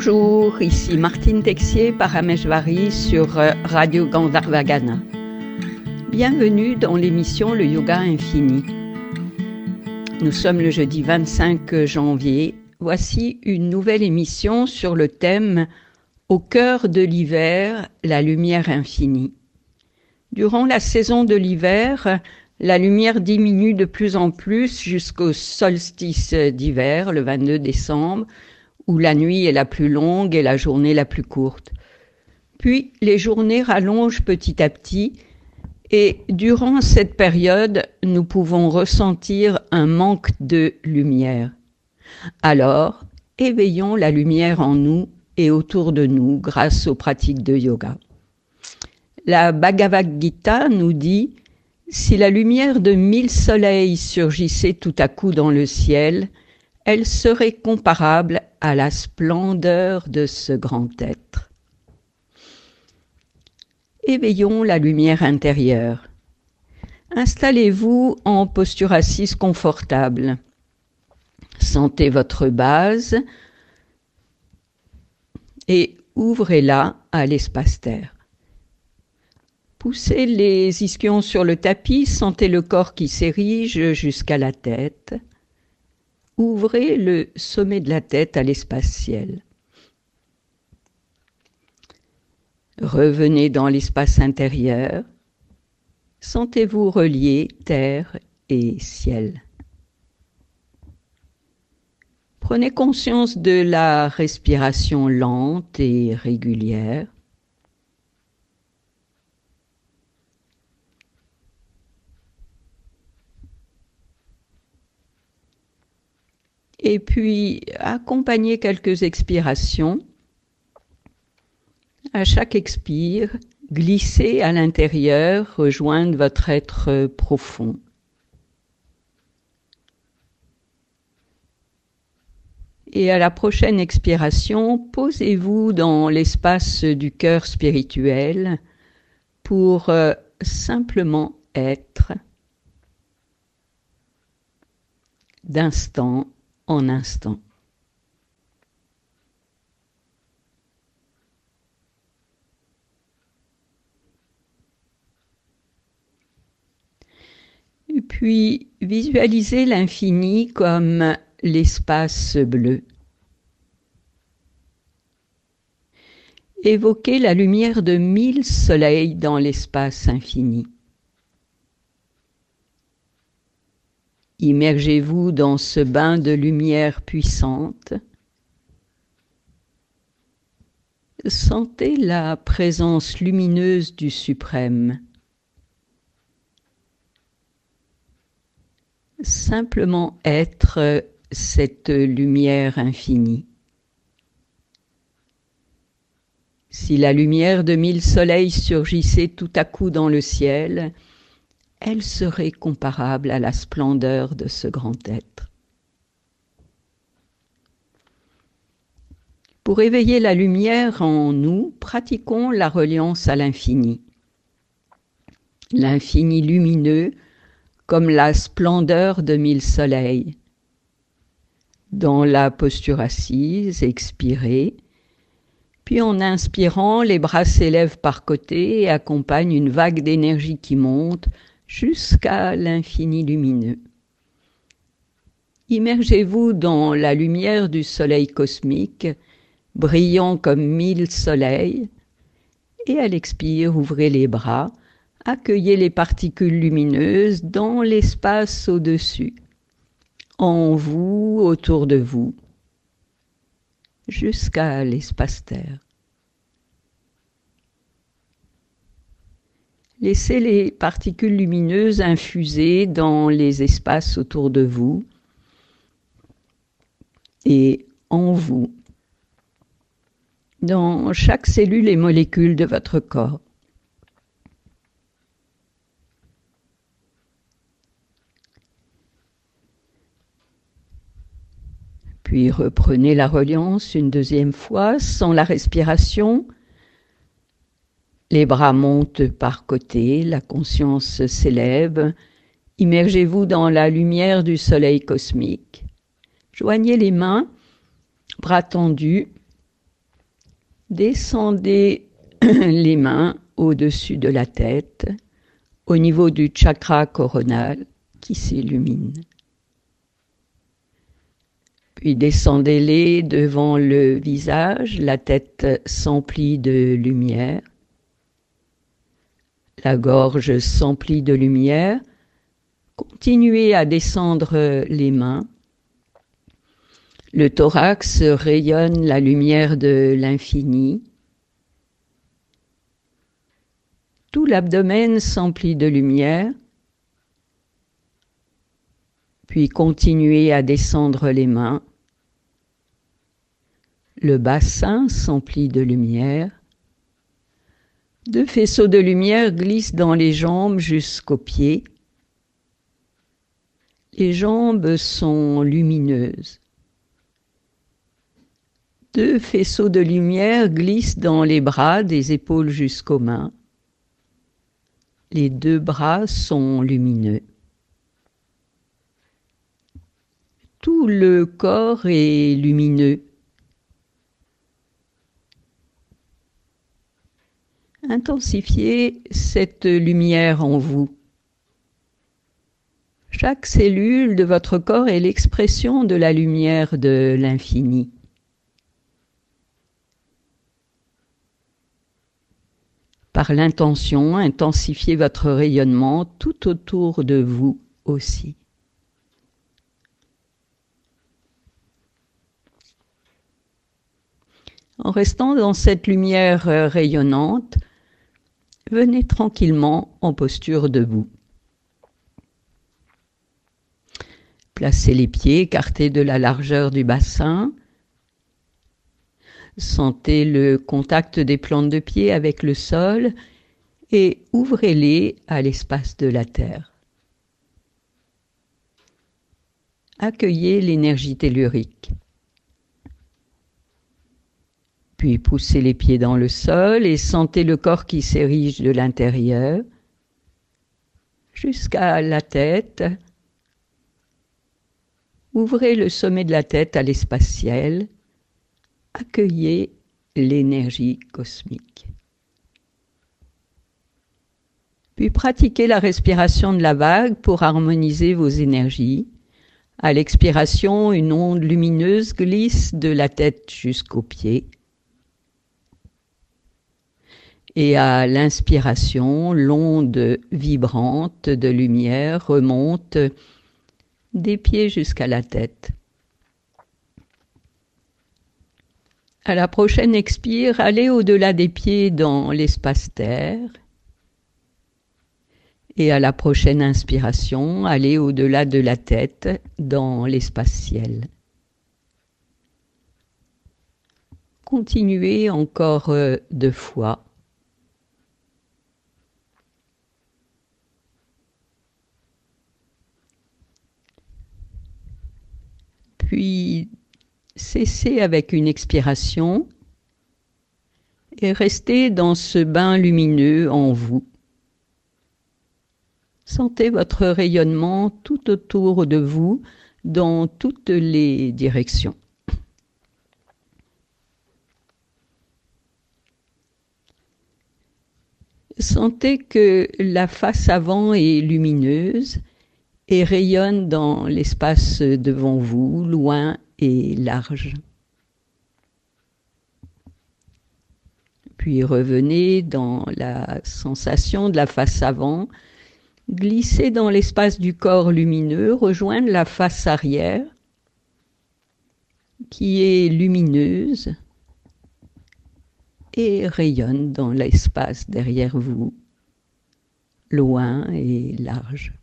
Bonjour, ici Martine Texier Parameshvari sur euh, Radio Gandharvagana. Bienvenue dans l'émission Le Yoga Infini. Nous sommes le jeudi 25 janvier. Voici une nouvelle émission sur le thème Au cœur de l'hiver, la lumière infinie. Durant la saison de l'hiver, la lumière diminue de plus en plus jusqu'au solstice d'hiver, le 22 décembre, où la nuit est la plus longue et la journée la plus courte. Puis les journées rallongent petit à petit et durant cette période, nous pouvons ressentir un manque de lumière. Alors, éveillons la lumière en nous et autour de nous grâce aux pratiques de yoga. La Bhagavad Gita nous dit Si la lumière de mille soleils surgissait tout à coup dans le ciel, elle serait comparable à la splendeur de ce grand être. Éveillons la lumière intérieure. Installez-vous en posture assise confortable. Sentez votre base et ouvrez-la à l'espace-terre. Poussez les ischions sur le tapis, sentez le corps qui s'érige jusqu'à la tête. Ouvrez le sommet de la tête à l'espace ciel. Revenez dans l'espace intérieur. Sentez-vous relié terre et ciel. Prenez conscience de la respiration lente et régulière. Et puis accompagnez quelques expirations. À chaque expire, glissez à l'intérieur, rejoindre votre être profond. Et à la prochaine expiration, posez-vous dans l'espace du cœur spirituel pour euh, simplement être d'instant en instant. Puis visualisez l'infini comme l'espace bleu. Évoquez la lumière de mille soleils dans l'espace infini. Immergez-vous dans ce bain de lumière puissante. Sentez la présence lumineuse du Suprême. Simplement être cette lumière infinie. Si la lumière de mille soleils surgissait tout à coup dans le ciel, elle serait comparable à la splendeur de ce grand être. Pour éveiller la lumière en nous, pratiquons la reliance à l'infini. L'infini lumineux comme la splendeur de mille soleils. Dans la posture assise, expirez, puis en inspirant, les bras s'élèvent par côté et accompagnent une vague d'énergie qui monte jusqu'à l'infini lumineux. Immergez-vous dans la lumière du soleil cosmique, brillant comme mille soleils, et à l'expire, ouvrez les bras, accueillez les particules lumineuses dans l'espace au-dessus, en vous, autour de vous, jusqu'à l'espace-terre. Laissez les particules lumineuses infuser dans les espaces autour de vous et en vous, dans chaque cellule et molécule de votre corps. Puis reprenez la reliance une deuxième fois sans la respiration les bras montent par côté, la conscience s'élève. Immergez-vous dans la lumière du soleil cosmique. Joignez les mains, bras tendus, Descendez les mains au-dessus de la tête, au niveau du chakra coronal qui s'illumine. Puis descendez-les devant le visage, la tête s'emplit de lumière, la gorge s'emplit de lumière. Continuez à descendre les mains. Le thorax rayonne la lumière de l'infini. Tout l'abdomen s'emplit de lumière. Puis continuez à descendre les mains. Le bassin s'emplit de lumière. Deux faisceaux de lumière glissent dans les jambes jusqu'aux pieds. Les jambes sont lumineuses. Deux faisceaux de lumière glissent dans les bras des épaules jusqu'aux mains. Les deux bras sont lumineux. Tout le corps est lumineux. Intensifiez cette lumière en vous. Chaque cellule de votre corps est l'expression de la lumière de l'infini. Par l'intention, intensifiez votre rayonnement tout autour de vous aussi. En restant dans cette lumière rayonnante, venez tranquillement en posture debout. Placez les pieds écartés de la largeur du bassin, Sentez le contact des plantes de pied avec le sol et ouvrez-les à l'espace de la terre. Accueillez l'énergie tellurique. Puis poussez les pieds dans le sol et sentez le corps qui s'érige de l'intérieur jusqu'à la tête. Ouvrez le sommet de la tête à l'espace ciel accueillez l'énergie cosmique. Puis pratiquez la respiration de la vague pour harmoniser vos énergies. À l'expiration, une onde lumineuse glisse de la tête jusqu'aux pieds. Et à l'inspiration, l'onde vibrante de lumière remonte des pieds jusqu'à la tête. À la prochaine expire, allez au-delà des pieds dans l'espace terre. Et à la prochaine inspiration, allez au-delà de la tête dans l'espace ciel. Continuez encore euh, deux fois. Puis Cessez avec une expiration et restez dans ce bain lumineux en vous. Sentez votre rayonnement tout autour de vous dans toutes les directions. Sentez que la face avant est lumineuse et rayonne dans l'espace devant vous, loin et large. Puis revenez dans la sensation de la face avant, glissez dans l'espace du corps lumineux, rejoindre la face arrière qui est lumineuse et rayonne dans l'espace derrière vous, loin et large.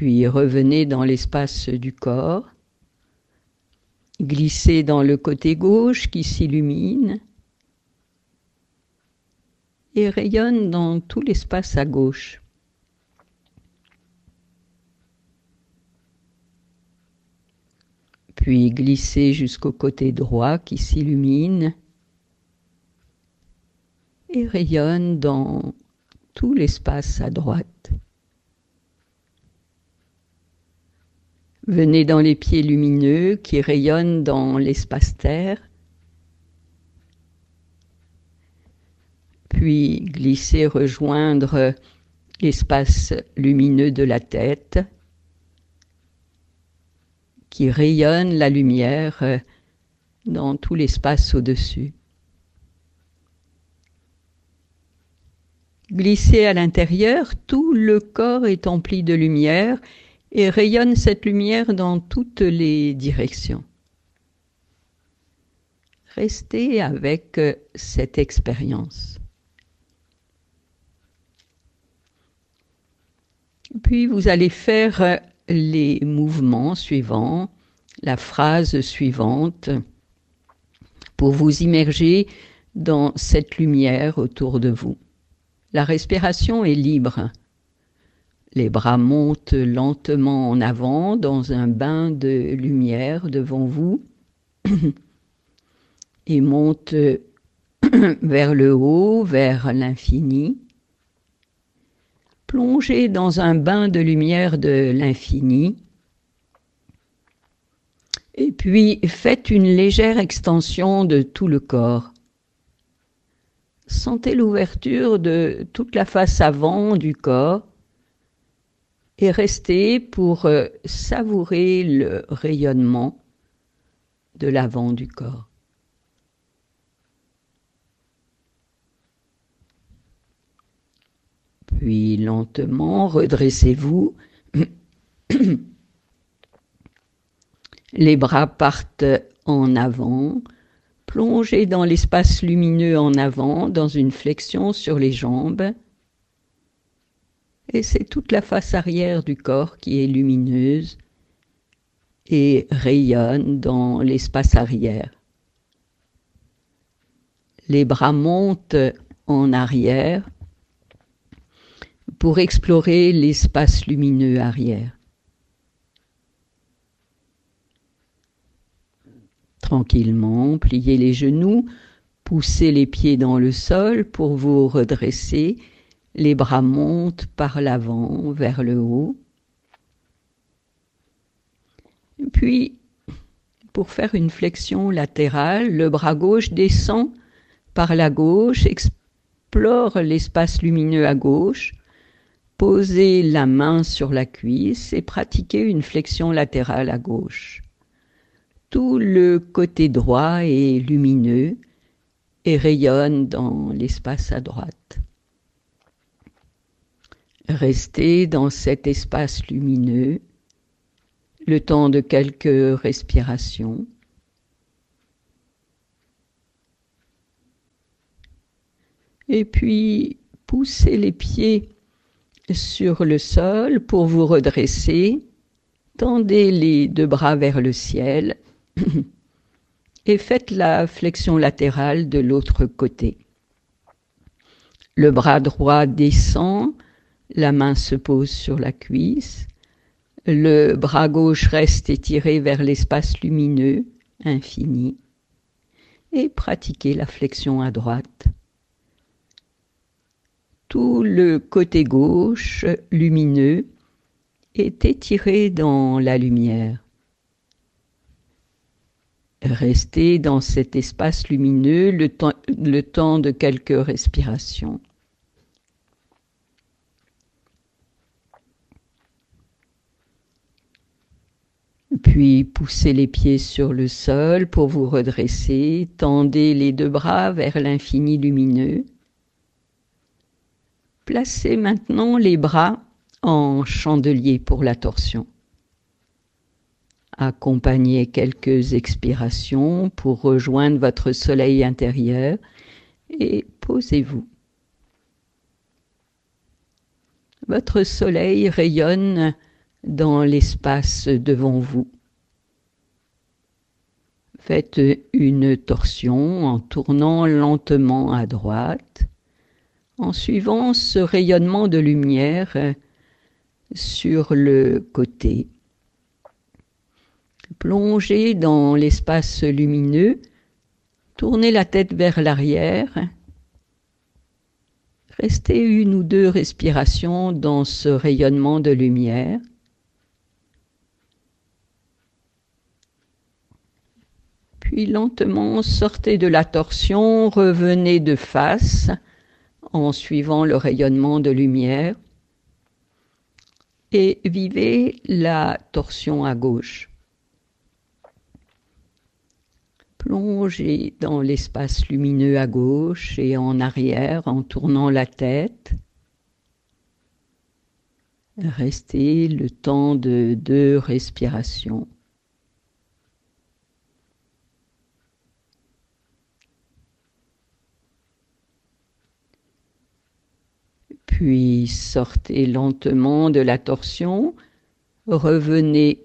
Puis revenez dans l'espace du corps. Glissez dans le côté gauche qui s'illumine et rayonne dans tout l'espace à gauche. Puis glissez jusqu'au côté droit qui s'illumine et rayonne dans tout l'espace à droite. Venez dans les pieds lumineux qui rayonnent dans l'espace-terre. Puis glissez rejoindre l'espace lumineux de la tête qui rayonne la lumière dans tout l'espace au-dessus. Glissez à l'intérieur, tout le corps est empli de lumière et rayonne cette lumière dans toutes les directions. Restez avec euh, cette expérience. Puis vous allez faire euh, les mouvements suivants, la phrase suivante, pour vous immerger dans cette lumière autour de vous. La respiration est libre. Les bras montent lentement en avant dans un bain de lumière devant vous et montent vers le haut, vers l'infini. Plongez dans un bain de lumière de l'infini. Et puis faites une légère extension de tout le corps. Sentez l'ouverture de toute la face avant du corps et restez pour euh, savourer le rayonnement de l'avant du corps. Puis lentement, redressez-vous. Les bras partent en avant. Plongez dans l'espace lumineux en avant, dans une flexion sur les jambes et c'est toute la face arrière du corps qui est lumineuse et rayonne dans l'espace arrière. Les bras montent en arrière pour explorer l'espace lumineux arrière. Tranquillement, pliez les genoux, poussez les pieds dans le sol pour vous redresser les bras montent par l'avant vers le haut. Puis, pour faire une flexion latérale, le bras gauche descend par la gauche, explore l'espace lumineux à gauche, posez la main sur la cuisse et pratiquez une flexion latérale à gauche. Tout le côté droit est lumineux et rayonne dans l'espace à droite. Restez dans cet espace lumineux le temps de quelques respirations. Et puis, poussez les pieds sur le sol pour vous redresser. Tendez les deux bras vers le ciel et faites la flexion latérale de l'autre côté. Le bras droit descend la main se pose sur la cuisse, le bras gauche reste étiré vers l'espace lumineux, infini, et pratiquez la flexion à droite. Tout le côté gauche, lumineux, est étiré dans la lumière. Restez dans cet espace lumineux le temps, de quelques respirations. Puis poussez les pieds sur le sol pour vous redresser, tendez les deux bras vers l'infini lumineux. Placez maintenant les bras en chandelier pour la torsion. Accompagnez quelques expirations pour rejoindre votre soleil intérieur et posez-vous. Votre soleil rayonne dans l'espace devant vous. Faites une torsion en tournant lentement à droite, en suivant ce rayonnement de lumière sur le côté. Plongez dans l'espace lumineux, tournez la tête vers l'arrière, restez une ou deux respirations dans ce rayonnement de lumière, Puis lentement sortez de la torsion, revenez de face en suivant le rayonnement de lumière et vivez la torsion à gauche. Plongez dans l'espace lumineux à gauche et en arrière en tournant la tête. Restez le temps de deux respirations. Puis sortez lentement de la torsion, revenez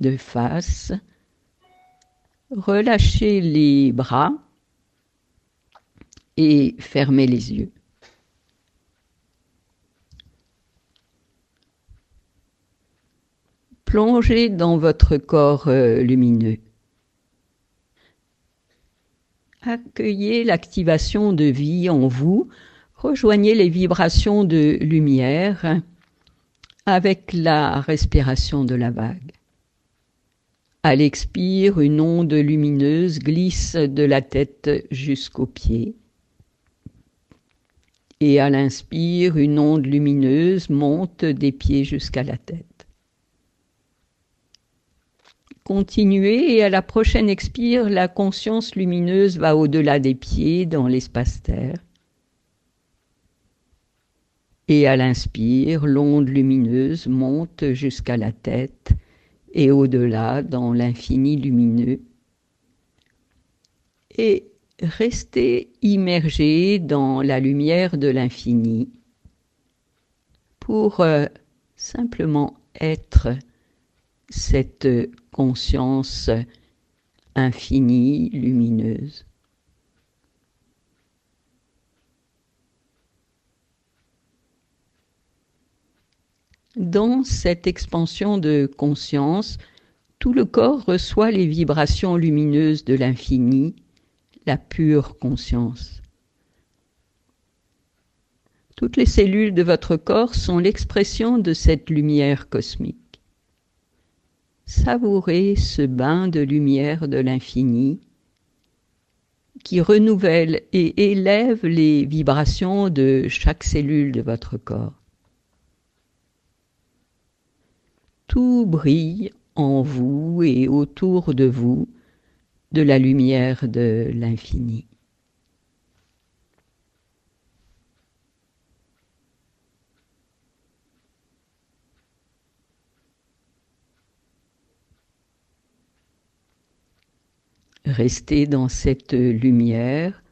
de face, relâchez les bras et fermez les yeux. Plongez dans votre corps euh, lumineux. Accueillez l'activation de vie en vous Rejoignez les vibrations de lumière avec la respiration de la vague. À l'expire, une onde lumineuse glisse de la tête jusqu'aux pieds. Et à l'inspire, une onde lumineuse monte des pieds jusqu'à la tête. Continuez et à la prochaine expire, la conscience lumineuse va au-delà des pieds dans l'espace-terre et à l'inspire, l'onde lumineuse monte jusqu'à la tête et au-delà dans l'infini lumineux. Et restez immergé dans la lumière de l'infini pour euh, simplement être cette conscience infinie, lumineuse. Dans cette expansion de conscience, tout le corps reçoit les vibrations lumineuses de l'infini, la pure conscience. Toutes les cellules de votre corps sont l'expression de cette lumière cosmique. Savourez ce bain de lumière de l'infini qui renouvelle et élève les vibrations de chaque cellule de votre corps. Tout brille en vous et autour de vous de la lumière de l'infini. Restez dans cette lumière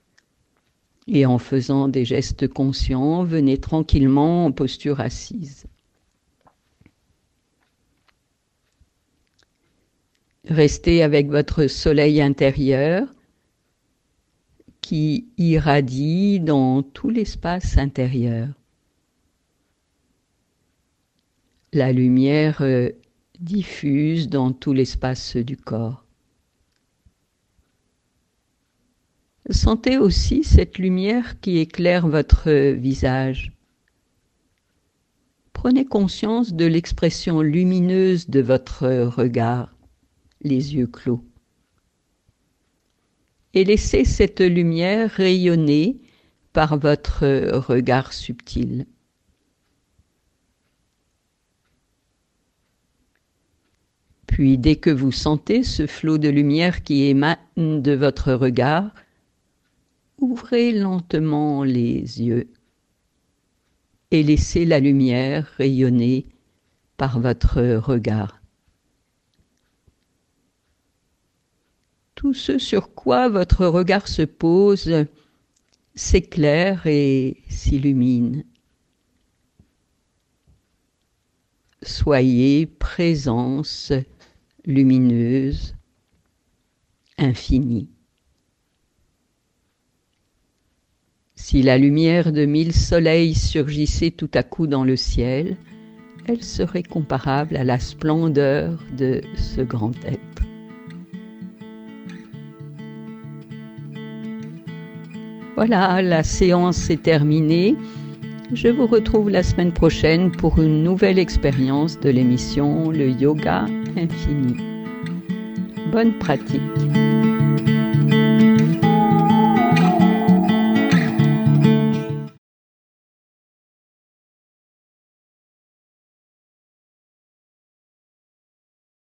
et en faisant des gestes conscients, venez tranquillement en posture assise. Restez avec votre soleil intérieur qui irradie dans tout l'espace intérieur. La lumière euh, diffuse dans tout l'espace du corps. Sentez aussi cette lumière qui éclaire votre visage. Prenez conscience de l'expression lumineuse de votre regard les yeux clos. Et laissez cette lumière rayonner par votre regard subtil. Puis dès que vous sentez ce flot de lumière qui émane de votre regard, ouvrez lentement les yeux et laissez la lumière rayonner par votre regard. Tout ce sur quoi votre regard se pose s'éclaire et s'illumine. Soyez présence lumineuse, infinie. Si la lumière de mille soleils surgissait tout à coup dans le ciel, elle serait comparable à la splendeur de ce grand être. Voilà, la séance est terminée. Je vous retrouve la semaine prochaine pour une nouvelle expérience de l'émission Le Yoga Infini. Bonne pratique.